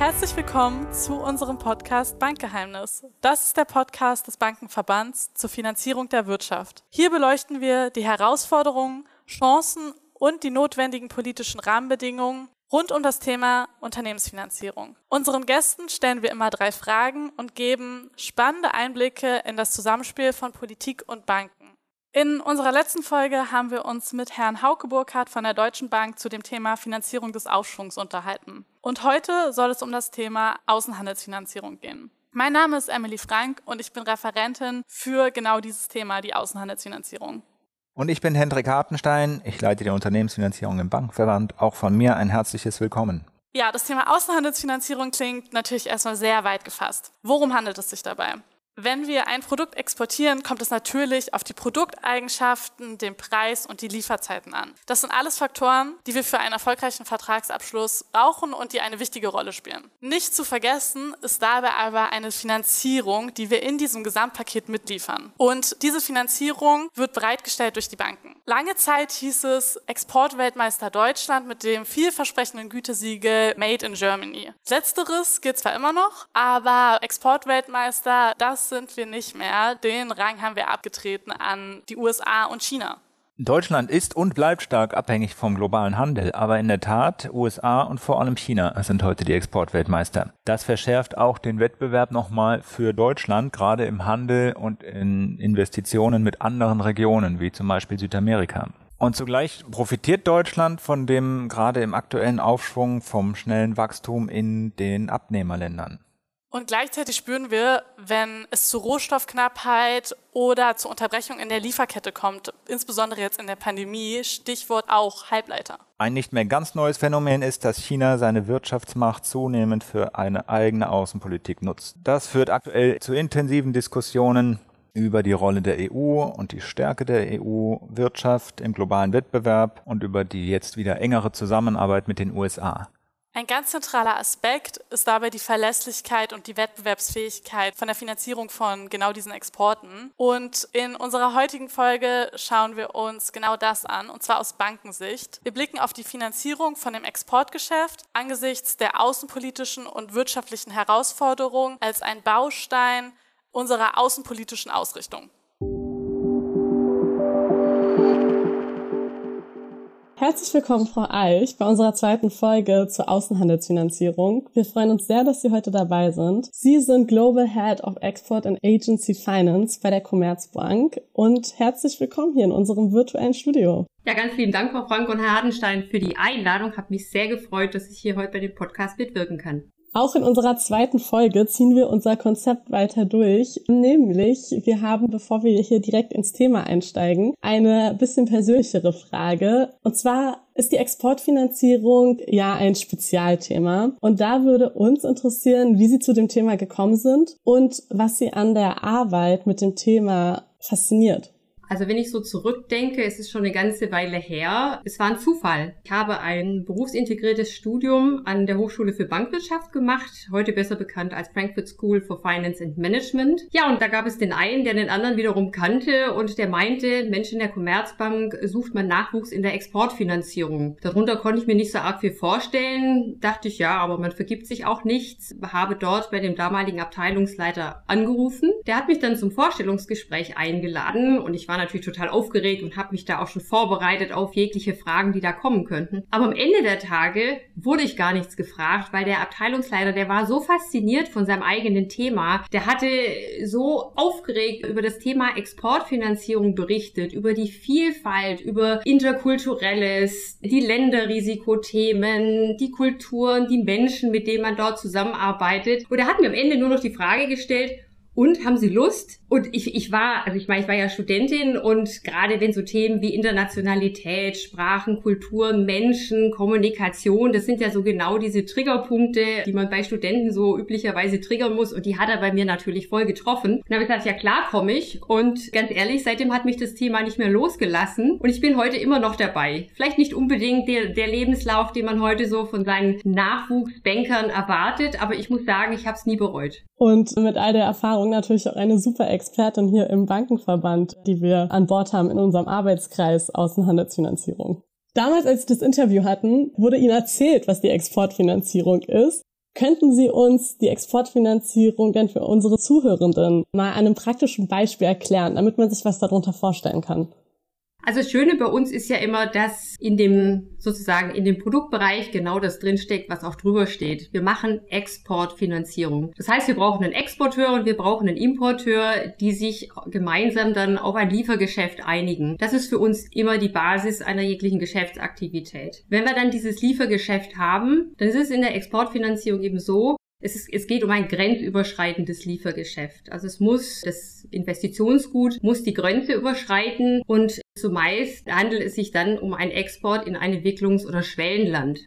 Herzlich willkommen zu unserem Podcast Bankgeheimnis. Das ist der Podcast des Bankenverbands zur Finanzierung der Wirtschaft. Hier beleuchten wir die Herausforderungen, Chancen und die notwendigen politischen Rahmenbedingungen rund um das Thema Unternehmensfinanzierung. Unseren Gästen stellen wir immer drei Fragen und geben spannende Einblicke in das Zusammenspiel von Politik und Banken. In unserer letzten Folge haben wir uns mit Herrn Hauke Burkhardt von der Deutschen Bank zu dem Thema Finanzierung des Aufschwungs unterhalten. Und heute soll es um das Thema Außenhandelsfinanzierung gehen. Mein Name ist Emily Frank und ich bin Referentin für genau dieses Thema, die Außenhandelsfinanzierung. Und ich bin Hendrik Hartenstein. Ich leite die Unternehmensfinanzierung im Bankverband. Auch von mir ein herzliches Willkommen. Ja, das Thema Außenhandelsfinanzierung klingt natürlich erstmal sehr weit gefasst. Worum handelt es sich dabei? Wenn wir ein Produkt exportieren, kommt es natürlich auf die Produkteigenschaften, den Preis und die Lieferzeiten an. Das sind alles Faktoren, die wir für einen erfolgreichen Vertragsabschluss brauchen und die eine wichtige Rolle spielen. Nicht zu vergessen ist dabei aber eine Finanzierung, die wir in diesem Gesamtpaket mitliefern. Und diese Finanzierung wird bereitgestellt durch die Banken. Lange Zeit hieß es Exportweltmeister Deutschland mit dem vielversprechenden Gütesiegel Made in Germany. Letzteres gilt zwar immer noch, aber Exportweltmeister, das sind wir nicht mehr. Den Rang haben wir abgetreten an die USA und China. Deutschland ist und bleibt stark abhängig vom globalen Handel, aber in der Tat USA und vor allem China sind heute die Exportweltmeister. Das verschärft auch den Wettbewerb nochmal für Deutschland, gerade im Handel und in Investitionen mit anderen Regionen, wie zum Beispiel Südamerika. Und zugleich profitiert Deutschland von dem gerade im aktuellen Aufschwung vom schnellen Wachstum in den Abnehmerländern. Und gleichzeitig spüren wir, wenn es zu Rohstoffknappheit oder zur Unterbrechung in der Lieferkette kommt, insbesondere jetzt in der Pandemie, Stichwort auch Halbleiter. Ein nicht mehr ganz neues Phänomen ist, dass China seine Wirtschaftsmacht zunehmend für eine eigene Außenpolitik nutzt. Das führt aktuell zu intensiven Diskussionen über die Rolle der EU und die Stärke der EU-Wirtschaft im globalen Wettbewerb und über die jetzt wieder engere Zusammenarbeit mit den USA. Ein ganz zentraler Aspekt ist dabei die Verlässlichkeit und die Wettbewerbsfähigkeit von der Finanzierung von genau diesen Exporten. Und in unserer heutigen Folge schauen wir uns genau das an, und zwar aus Bankensicht. Wir blicken auf die Finanzierung von dem Exportgeschäft angesichts der außenpolitischen und wirtschaftlichen Herausforderungen als ein Baustein unserer außenpolitischen Ausrichtung. Herzlich willkommen, Frau Eich, bei unserer zweiten Folge zur Außenhandelsfinanzierung. Wir freuen uns sehr, dass Sie heute dabei sind. Sie sind Global Head of Export and Agency Finance bei der Commerzbank und herzlich willkommen hier in unserem virtuellen Studio. Ja, ganz vielen Dank, Frau Frank und Herr Hardenstein, für die Einladung. Hat mich sehr gefreut, dass ich hier heute bei dem Podcast mitwirken kann. Auch in unserer zweiten Folge ziehen wir unser Konzept weiter durch. Nämlich, wir haben, bevor wir hier direkt ins Thema einsteigen, eine bisschen persönlichere Frage. Und zwar ist die Exportfinanzierung ja ein Spezialthema. Und da würde uns interessieren, wie Sie zu dem Thema gekommen sind und was Sie an der Arbeit mit dem Thema fasziniert. Also wenn ich so zurückdenke, es ist schon eine ganze Weile her. Es war ein Zufall. Ich habe ein berufsintegriertes Studium an der Hochschule für Bankwirtschaft gemacht, heute besser bekannt als Frankfurt School for Finance and Management. Ja, und da gab es den einen, der den anderen wiederum kannte und der meinte, Mensch, in der Commerzbank sucht man Nachwuchs in der Exportfinanzierung. Darunter konnte ich mir nicht so arg viel vorstellen. Dachte ich, ja, aber man vergibt sich auch nichts. Habe dort bei dem damaligen Abteilungsleiter angerufen. Der hat mich dann zum Vorstellungsgespräch eingeladen und ich war natürlich total aufgeregt und habe mich da auch schon vorbereitet auf jegliche Fragen, die da kommen könnten. Aber am Ende der Tage wurde ich gar nichts gefragt, weil der Abteilungsleiter, der war so fasziniert von seinem eigenen Thema, der hatte so aufgeregt über das Thema Exportfinanzierung berichtet, über die Vielfalt, über interkulturelles, die Länderrisikothemen, die Kulturen, die Menschen, mit denen man dort zusammenarbeitet. Und er hat mir am Ende nur noch die Frage gestellt, und haben Sie Lust? Und ich, ich war, also ich meine, ich war ja Studentin und gerade wenn so Themen wie Internationalität, Sprachen, Kulturen, Menschen, Kommunikation, das sind ja so genau diese Triggerpunkte, die man bei Studenten so üblicherweise triggern muss und die hat er bei mir natürlich voll getroffen. Und dann habe ich gesagt, ja klar komme ich und ganz ehrlich, seitdem hat mich das Thema nicht mehr losgelassen und ich bin heute immer noch dabei. Vielleicht nicht unbedingt der, der Lebenslauf, den man heute so von seinen Nachwuchsbankern erwartet, aber ich muss sagen, ich habe es nie bereut. Und mit all der Erfahrung natürlich auch eine super Expertin hier im Bankenverband, die wir an Bord haben in unserem Arbeitskreis Außenhandelsfinanzierung. Damals, als Sie das Interview hatten, wurde Ihnen erzählt, was die Exportfinanzierung ist. Könnten Sie uns die Exportfinanzierung denn für unsere Zuhörenden mal an einem praktischen Beispiel erklären, damit man sich was darunter vorstellen kann? Also das Schöne bei uns ist ja immer, dass in dem sozusagen in dem Produktbereich genau das drinsteckt, was auch drüber steht. Wir machen Exportfinanzierung. Das heißt, wir brauchen einen Exporteur und wir brauchen einen Importeur, die sich gemeinsam dann auf ein Liefergeschäft einigen. Das ist für uns immer die Basis einer jeglichen Geschäftsaktivität. Wenn wir dann dieses Liefergeschäft haben, dann ist es in der Exportfinanzierung eben so, es, ist, es geht um ein grenzüberschreitendes Liefergeschäft. Also es muss, das Investitionsgut muss die Grenze überschreiten und zumeist handelt es sich dann um einen Export in ein Entwicklungs- oder Schwellenland.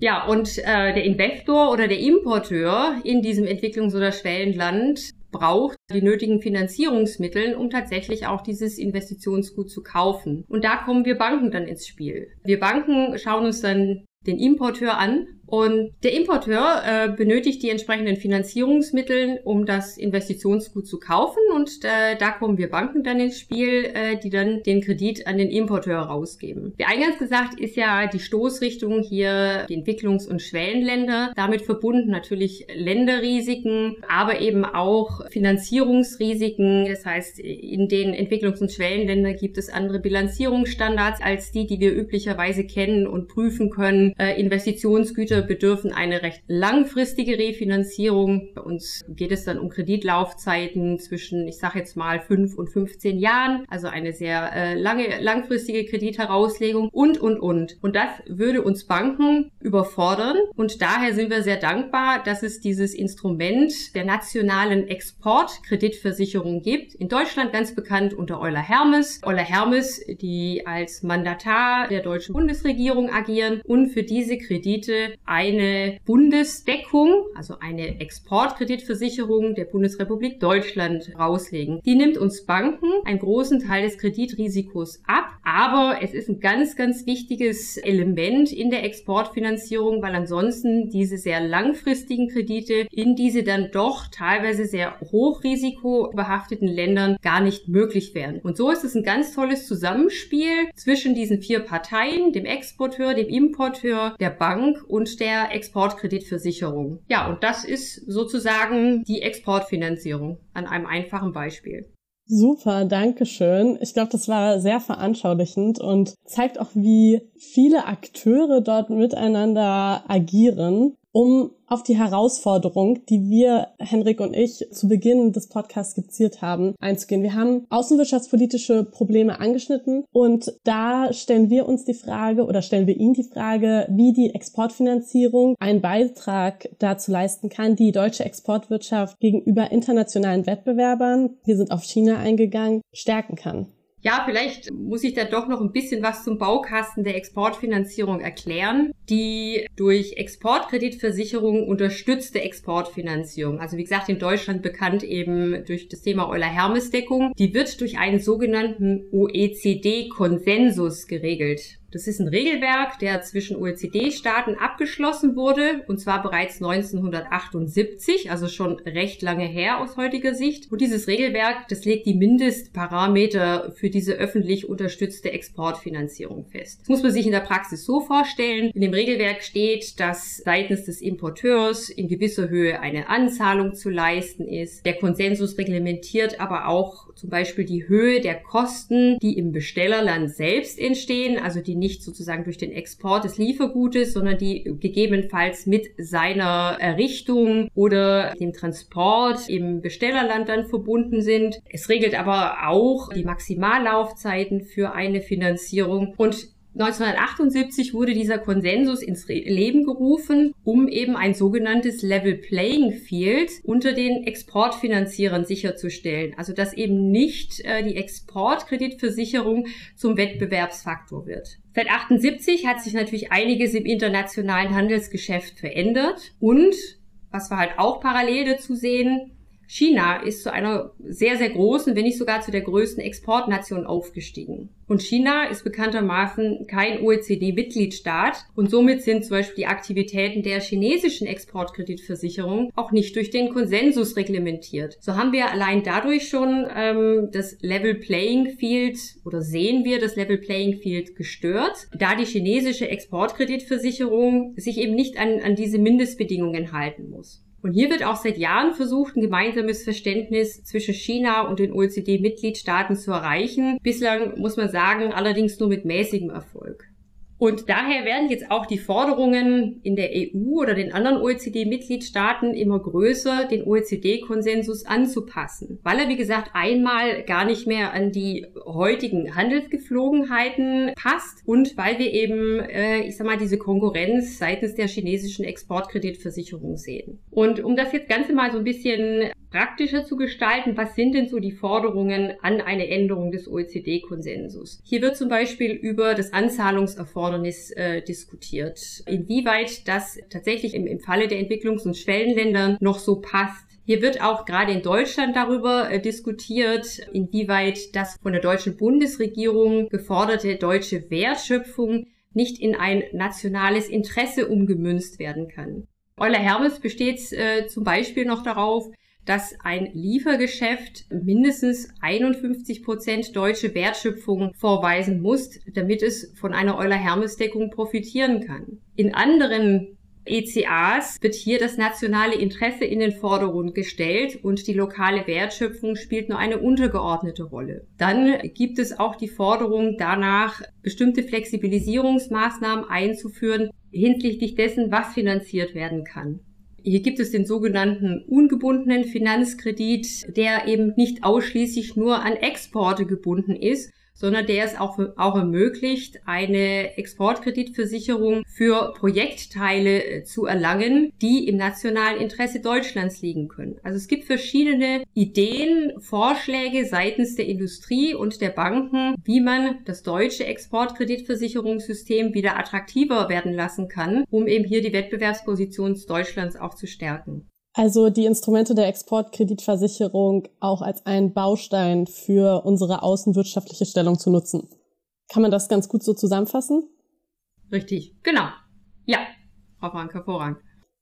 Ja, und äh, der Investor oder der Importeur in diesem Entwicklungs- oder Schwellenland braucht die nötigen Finanzierungsmittel, um tatsächlich auch dieses Investitionsgut zu kaufen. Und da kommen wir Banken dann ins Spiel. Wir Banken schauen uns dann den Importeur an und der Importeur äh, benötigt die entsprechenden Finanzierungsmittel, um das Investitionsgut zu kaufen. Und äh, da kommen wir Banken dann ins Spiel, äh, die dann den Kredit an den Importeur rausgeben. Wie eingangs gesagt, ist ja die Stoßrichtung hier die Entwicklungs- und Schwellenländer. Damit verbunden natürlich Länderrisiken, aber eben auch Finanzierungsrisiken. Das heißt, in den Entwicklungs- und Schwellenländern gibt es andere Bilanzierungsstandards als die, die wir üblicherweise kennen und prüfen können. Äh, Investitionsgüter Kredite bedürfen eine recht langfristige Refinanzierung. Bei uns geht es dann um Kreditlaufzeiten zwischen, ich sage jetzt mal, 5 und 15 Jahren, also eine sehr äh, lange, langfristige Kreditherauslegung und, und, und. Und das würde uns Banken überfordern und daher sind wir sehr dankbar, dass es dieses Instrument der nationalen Exportkreditversicherung gibt. In Deutschland ganz bekannt unter Euler Hermes. Euler Hermes, die als Mandatar der deutschen Bundesregierung agieren und für diese Kredite eine Bundesdeckung, also eine Exportkreditversicherung der Bundesrepublik Deutschland rauslegen. Die nimmt uns Banken einen großen Teil des Kreditrisikos ab, aber es ist ein ganz, ganz wichtiges Element in der Exportfinanzierung, weil ansonsten diese sehr langfristigen Kredite in diese dann doch teilweise sehr hochrisikobehafteten Ländern gar nicht möglich wären. Und so ist es ein ganz tolles Zusammenspiel zwischen diesen vier Parteien, dem Exporteur, dem Importeur, der Bank und der Exportkreditversicherung. Ja, und das ist sozusagen die Exportfinanzierung an einem einfachen Beispiel. Super, danke schön. Ich glaube, das war sehr veranschaulichend und zeigt auch, wie viele Akteure dort miteinander agieren um auf die Herausforderung, die wir, Henrik und ich, zu Beginn des Podcasts skizziert haben, einzugehen. Wir haben außenwirtschaftspolitische Probleme angeschnitten und da stellen wir uns die Frage oder stellen wir Ihnen die Frage, wie die Exportfinanzierung einen Beitrag dazu leisten kann, die deutsche Exportwirtschaft gegenüber internationalen Wettbewerbern, wir sind auf China eingegangen, stärken kann. Ja, vielleicht muss ich da doch noch ein bisschen was zum Baukasten der Exportfinanzierung erklären. Die durch Exportkreditversicherung unterstützte Exportfinanzierung, also wie gesagt in Deutschland bekannt eben durch das Thema Euler-Hermes-Deckung, die wird durch einen sogenannten OECD-Konsensus geregelt. Das ist ein Regelwerk, der zwischen OECD-Staaten abgeschlossen wurde, und zwar bereits 1978, also schon recht lange her aus heutiger Sicht. Und dieses Regelwerk, das legt die Mindestparameter für diese öffentlich unterstützte Exportfinanzierung fest. Das muss man sich in der Praxis so vorstellen. In dem Regelwerk steht, dass seitens des Importeurs in gewisser Höhe eine Anzahlung zu leisten ist. Der Konsensus reglementiert aber auch zum Beispiel die Höhe der Kosten, die im Bestellerland selbst entstehen, also die nicht sozusagen durch den Export des Liefergutes, sondern die gegebenenfalls mit seiner Errichtung oder dem Transport im Bestellerland dann verbunden sind. Es regelt aber auch die Maximallaufzeiten für eine Finanzierung und 1978 wurde dieser Konsensus ins Leben gerufen, um eben ein sogenanntes Level Playing Field unter den Exportfinanzierern sicherzustellen. Also dass eben nicht äh, die Exportkreditversicherung zum Wettbewerbsfaktor wird. Seit 78 hat sich natürlich einiges im internationalen Handelsgeschäft verändert. Und was wir halt auch parallel dazu sehen, China ist zu einer sehr, sehr großen, wenn nicht sogar zu der größten Exportnation aufgestiegen. Und China ist bekanntermaßen kein OECD-Mitgliedstaat und somit sind zum Beispiel die Aktivitäten der chinesischen Exportkreditversicherung auch nicht durch den Konsensus reglementiert. So haben wir allein dadurch schon ähm, das Level Playing Field oder sehen wir das Level Playing Field gestört, da die chinesische Exportkreditversicherung sich eben nicht an, an diese Mindestbedingungen halten muss. Und hier wird auch seit Jahren versucht, ein gemeinsames Verständnis zwischen China und den OECD-Mitgliedstaaten zu erreichen. Bislang muss man sagen, allerdings nur mit mäßigem Erfolg. Und daher werden jetzt auch die Forderungen in der EU oder den anderen OECD-Mitgliedstaaten immer größer, den OECD-Konsensus anzupassen, weil er, wie gesagt, einmal gar nicht mehr an die heutigen Handelsgeflogenheiten passt und weil wir eben, äh, ich sag mal, diese Konkurrenz seitens der chinesischen Exportkreditversicherung sehen. Und um das jetzt Ganze mal so ein bisschen praktischer zu gestalten, was sind denn so die Forderungen an eine Änderung des OECD-Konsensus? Hier wird zum Beispiel über das Anzahlungserfordernis äh, diskutiert, inwieweit das tatsächlich im, im Falle der Entwicklungs- und Schwellenländern noch so passt. Hier wird auch gerade in Deutschland darüber äh, diskutiert, inwieweit das von der deutschen Bundesregierung geforderte deutsche Wertschöpfung nicht in ein nationales Interesse umgemünzt werden kann. Euler Hermes besteht äh, zum Beispiel noch darauf, dass ein Liefergeschäft mindestens 51 Prozent deutsche Wertschöpfung vorweisen muss, damit es von einer Euler-Hermes-Deckung profitieren kann. In anderen ECAs wird hier das nationale Interesse in den Vordergrund gestellt und die lokale Wertschöpfung spielt nur eine untergeordnete Rolle. Dann gibt es auch die Forderung danach, bestimmte Flexibilisierungsmaßnahmen einzuführen hinsichtlich dessen, was finanziert werden kann. Hier gibt es den sogenannten ungebundenen Finanzkredit, der eben nicht ausschließlich nur an Exporte gebunden ist, sondern der es auch, auch ermöglicht, eine Exportkreditversicherung für Projektteile äh, zu erlangen, die im nationalen Interesse Deutschlands liegen können. Also es gibt verschiedene Ideen, Vorschläge seitens der Industrie und der Banken, wie man das deutsche Exportkreditversicherungssystem wieder attraktiver werden lassen kann, um eben hier die Wettbewerbsposition Deutschlands auch zu stärken. Also die Instrumente der Exportkreditversicherung auch als einen Baustein für unsere außenwirtschaftliche Stellung zu nutzen. Kann man das ganz gut so zusammenfassen? Richtig, genau. Ja, Frau Frank, hervorragend.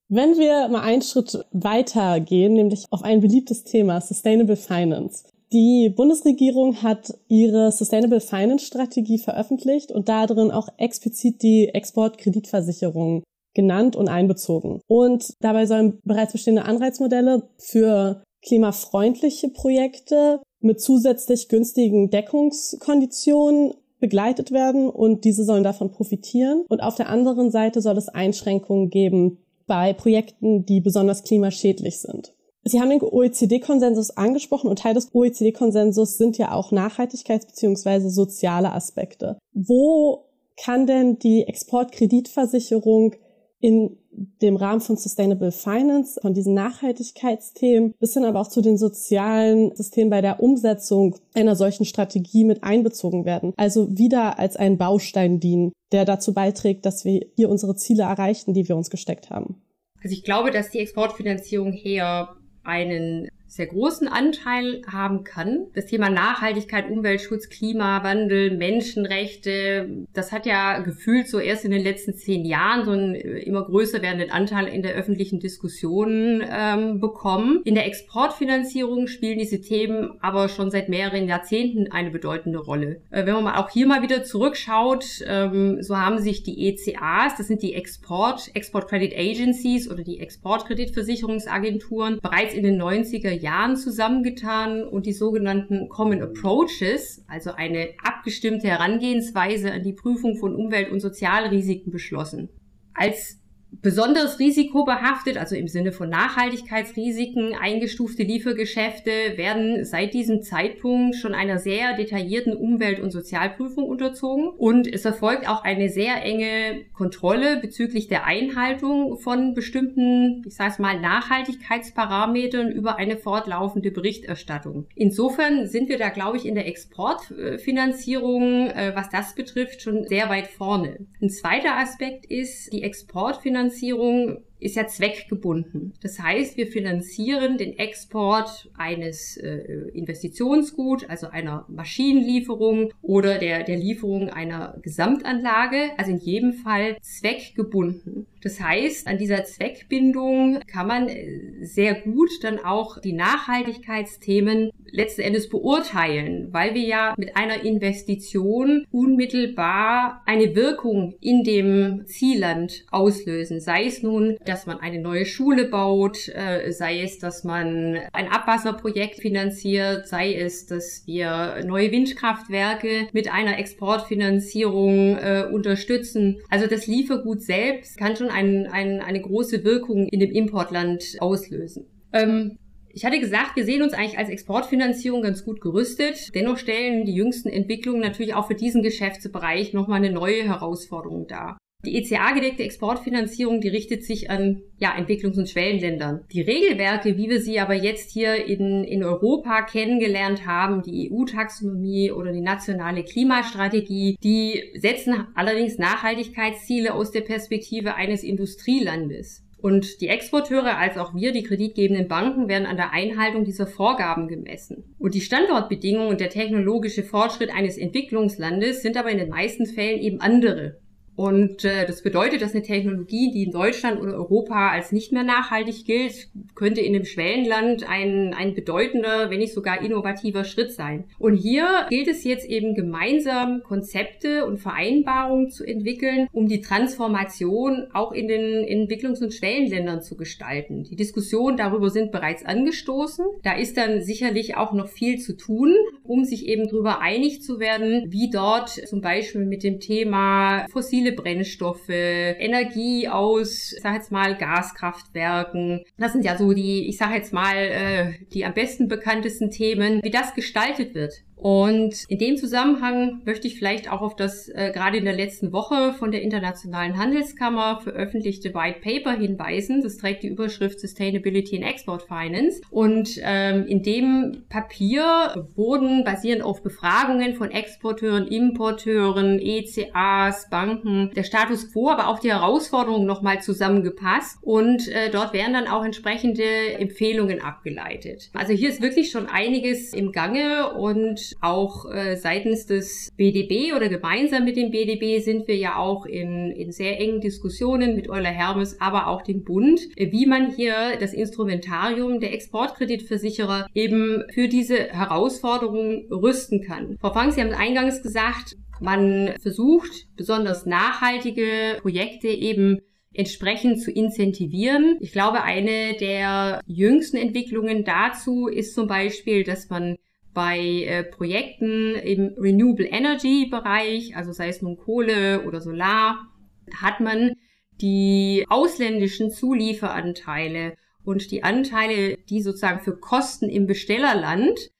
Wenn wir mal einen Schritt weiter gehen, nämlich auf ein beliebtes Thema, Sustainable Finance. Die Bundesregierung hat ihre Sustainable Finance Strategie veröffentlicht und darin auch explizit die Exportkreditversicherung genannt und einbezogen. Und dabei sollen bereits bestehende Anreizmodelle für klimafreundliche Projekte mit zusätzlich günstigen Deckungskonditionen begleitet werden und diese sollen davon profitieren. Und auf der anderen Seite soll es Einschränkungen geben bei Projekten, die besonders klimaschädlich sind. Sie haben den OECD-Konsensus angesprochen und Teil des OECD-Konsensus sind ja auch Nachhaltigkeits- bzw. soziale Aspekte. Wo kann denn die Exportkreditversicherung in dem Rahmen von Sustainable Finance, von diesen Nachhaltigkeitsthemen, bis hin aber auch zu den sozialen Systemen bei der Umsetzung einer solchen Strategie mit einbezogen werden. Also wieder als ein Baustein dienen, der dazu beiträgt, dass wir hier unsere Ziele erreichen, die wir uns gesteckt haben. Also ich glaube, dass die Exportfinanzierung hier einen sehr großen Anteil haben kann. Das Thema Nachhaltigkeit, Umweltschutz, Klimawandel, Menschenrechte, das hat ja gefühlt so erst in den letzten zehn Jahren so einen äh, immer größer werdenden Anteil in der öffentlichen Diskussion ähm, bekommen. In der Exportfinanzierung spielen diese Themen aber schon seit mehreren Jahrzehnten eine bedeutende Rolle. Äh, wenn man mal auch hier mal wieder zurückschaut, ähm, so haben sich die ECAs, das sind die Export, Export Credit Agencies oder die Exportkreditversicherungsagenturen, bereits in den 90er Jahren zusammengetan und die sogenannten Common Approaches, also eine abgestimmte Herangehensweise an die Prüfung von Umwelt- und Sozialrisiken beschlossen. Als besonders risikobehaftet, also im Sinne von Nachhaltigkeitsrisiken eingestufte Liefergeschäfte werden seit diesem Zeitpunkt schon einer sehr detaillierten Umwelt- und Sozialprüfung unterzogen und es erfolgt auch eine sehr enge Kontrolle bezüglich der Einhaltung von bestimmten, ich sage mal, Nachhaltigkeitsparametern über eine fortlaufende Berichterstattung. Insofern sind wir da, glaube ich, in der Exportfinanzierung, äh, was das betrifft, schon sehr weit vorne. Ein zweiter Aspekt ist die Exportfinanzierung Finanzierung ist ja zweckgebunden. Das heißt, wir finanzieren den Export eines äh, Investitionsgut, also einer Maschinenlieferung oder der, der Lieferung einer Gesamtanlage, also in jedem Fall zweckgebunden. Das heißt, an dieser Zweckbindung kann man äh, sehr gut dann auch die Nachhaltigkeitsthemen letzten Endes beurteilen, weil wir ja mit einer Investition unmittelbar eine Wirkung in dem Zielland auslösen. Sei es nun, dass man eine neue Schule baut, äh, sei es, dass man ein Abwasserprojekt finanziert, sei es, dass wir neue Windkraftwerke mit einer Exportfinanzierung äh, unterstützen. Also das Liefergut selbst kann schon ein, ein, eine große Wirkung in dem Importland auslösen. Ähm, ich hatte gesagt, wir sehen uns eigentlich als Exportfinanzierung ganz gut gerüstet. Dennoch stellen die jüngsten Entwicklungen natürlich auch für diesen Geschäftsbereich nochmal eine neue Herausforderung dar. Die ECA-gedeckte Exportfinanzierung, die richtet sich an ja, Entwicklungs- und Schwellenländern. Die Regelwerke, wie wir sie aber jetzt hier in, in Europa kennengelernt haben, die EU-Taxonomie oder die nationale Klimastrategie, die setzen allerdings Nachhaltigkeitsziele aus der Perspektive eines Industrielandes. Und die Exporteure als auch wir, die kreditgebenden Banken, werden an der Einhaltung dieser Vorgaben gemessen. Und die Standortbedingungen und der technologische Fortschritt eines Entwicklungslandes sind aber in den meisten Fällen eben andere. Und äh, das bedeutet, dass eine Technologie, die in Deutschland oder Europa als nicht mehr nachhaltig gilt, könnte in einem Schwellenland ein, ein bedeutender, wenn nicht sogar innovativer Schritt sein. Und hier gilt es jetzt eben gemeinsam Konzepte und Vereinbarungen zu entwickeln, um die Transformation auch in den Entwicklungs- und Schwellenländern zu gestalten. Die Diskussionen darüber sind bereits angestoßen. Da ist dann sicherlich auch noch viel zu tun, um sich eben darüber einig zu werden, wie dort zum Beispiel mit dem Thema fossile fossile Brennstoffe, Energie aus, ich sag jetzt mal, Gaskraftwerken. Das sind ja so die, ich sag jetzt mal, äh, die am besten bekanntesten Themen, wie das gestaltet wird. Und in dem Zusammenhang möchte ich vielleicht auch auf das äh, gerade in der letzten Woche von der Internationalen Handelskammer veröffentlichte White Paper hinweisen. Das trägt die Überschrift Sustainability in Export Finance. Und ähm, in dem Papier wurden basierend auf Befragungen von Exporteuren, Importeuren, ECAs, Banken, der Status quo, aber auch die Herausforderungen nochmal zusammengepasst. Und äh, dort werden dann auch entsprechende Empfehlungen abgeleitet. Also hier ist wirklich schon einiges im Gange und auch äh, seitens des BDB oder gemeinsam mit dem BDB sind wir ja auch in, in sehr engen Diskussionen mit Euler Hermes, aber auch dem Bund, wie man hier das Instrumentarium der Exportkreditversicherer eben für diese Herausforderungen rüsten kann. Frau Frank, Sie haben eingangs gesagt, man versucht besonders nachhaltige Projekte eben entsprechend zu incentivieren. Ich glaube, eine der jüngsten Entwicklungen dazu ist zum Beispiel, dass man bei äh, Projekten im Renewable Energy Bereich, also sei es nun Kohle oder Solar, hat man die ausländischen Zulieferanteile und die Anteile, die sozusagen für Kosten im Bestellerland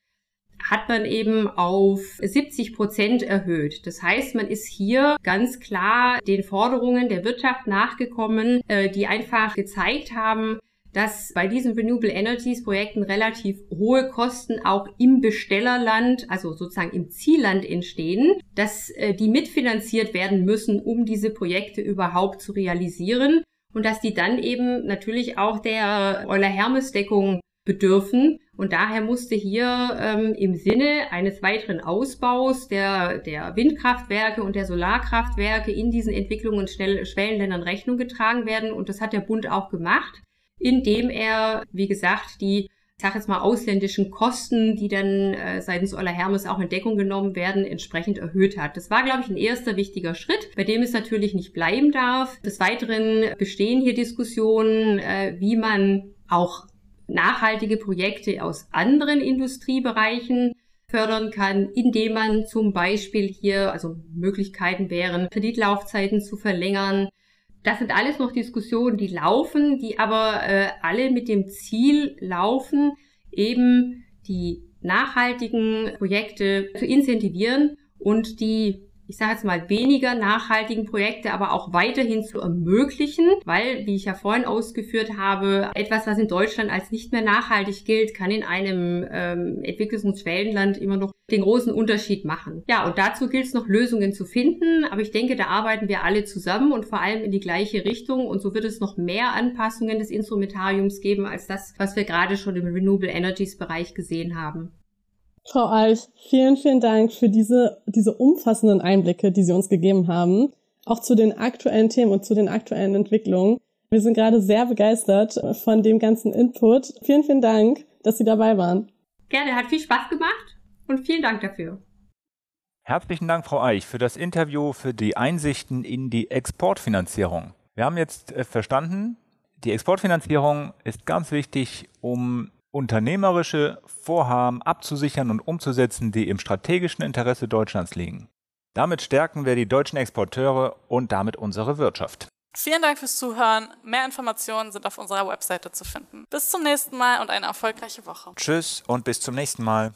hat man eben auf 70 Prozent erhöht. Das heißt, man ist hier ganz klar den Forderungen der Wirtschaft nachgekommen, äh, die einfach gezeigt haben, dass bei diesen Renewable Energies Projekten relativ hohe Kosten auch im Bestellerland, also sozusagen im Zielland entstehen, dass äh, die mitfinanziert werden müssen, um diese Projekte überhaupt zu realisieren und dass die dann eben natürlich auch der Euler-Hermes-Deckung bedürfen. Und daher musste hier ähm, im Sinne eines weiteren Ausbaus der, der Windkraftwerke und der Solarkraftwerke in diesen Entwicklungen und Schwellenländern Rechnung getragen werden. Und das hat der Bund auch gemacht indem er, wie gesagt, die ich sage jetzt mal, ausländischen Kosten, die dann äh, seitens Euler Hermes auch in Deckung genommen werden, entsprechend erhöht hat. Das war, glaube ich, ein erster wichtiger Schritt, bei dem es natürlich nicht bleiben darf. Des Weiteren bestehen hier Diskussionen, äh, wie man auch nachhaltige Projekte aus anderen Industriebereichen fördern kann, indem man zum Beispiel hier, also Möglichkeiten wären, Kreditlaufzeiten zu verlängern, das sind alles noch Diskussionen, die laufen, die aber äh, alle mit dem Ziel laufen, eben die nachhaltigen Projekte zu incentivieren und die ich sage jetzt mal, weniger nachhaltigen Projekte aber auch weiterhin zu ermöglichen, weil, wie ich ja vorhin ausgeführt habe, etwas, was in Deutschland als nicht mehr nachhaltig gilt, kann in einem ähm, Entwicklungs- und Schwellenland immer noch den großen Unterschied machen. Ja, und dazu gilt es noch Lösungen zu finden, aber ich denke, da arbeiten wir alle zusammen und vor allem in die gleiche Richtung und so wird es noch mehr Anpassungen des Instrumentariums geben als das, was wir gerade schon im Renewable Energies Bereich gesehen haben. Frau Eich, vielen, vielen Dank für diese, diese umfassenden Einblicke, die Sie uns gegeben haben, auch zu den aktuellen Themen und zu den aktuellen Entwicklungen. Wir sind gerade sehr begeistert von dem ganzen Input. Vielen, vielen Dank, dass Sie dabei waren. Gerne, hat viel Spaß gemacht und vielen Dank dafür. Herzlichen Dank, Frau Eich, für das Interview, für die Einsichten in die Exportfinanzierung. Wir haben jetzt äh, verstanden, die Exportfinanzierung ist ganz wichtig, um unternehmerische Vorhaben abzusichern und umzusetzen, die im strategischen Interesse Deutschlands liegen. Damit stärken wir die deutschen Exporteure und damit unsere Wirtschaft. Vielen Dank fürs Zuhören. Mehr Informationen sind auf unserer Webseite zu finden. Bis zum nächsten Mal und eine erfolgreiche Woche. Tschüss und bis zum nächsten Mal.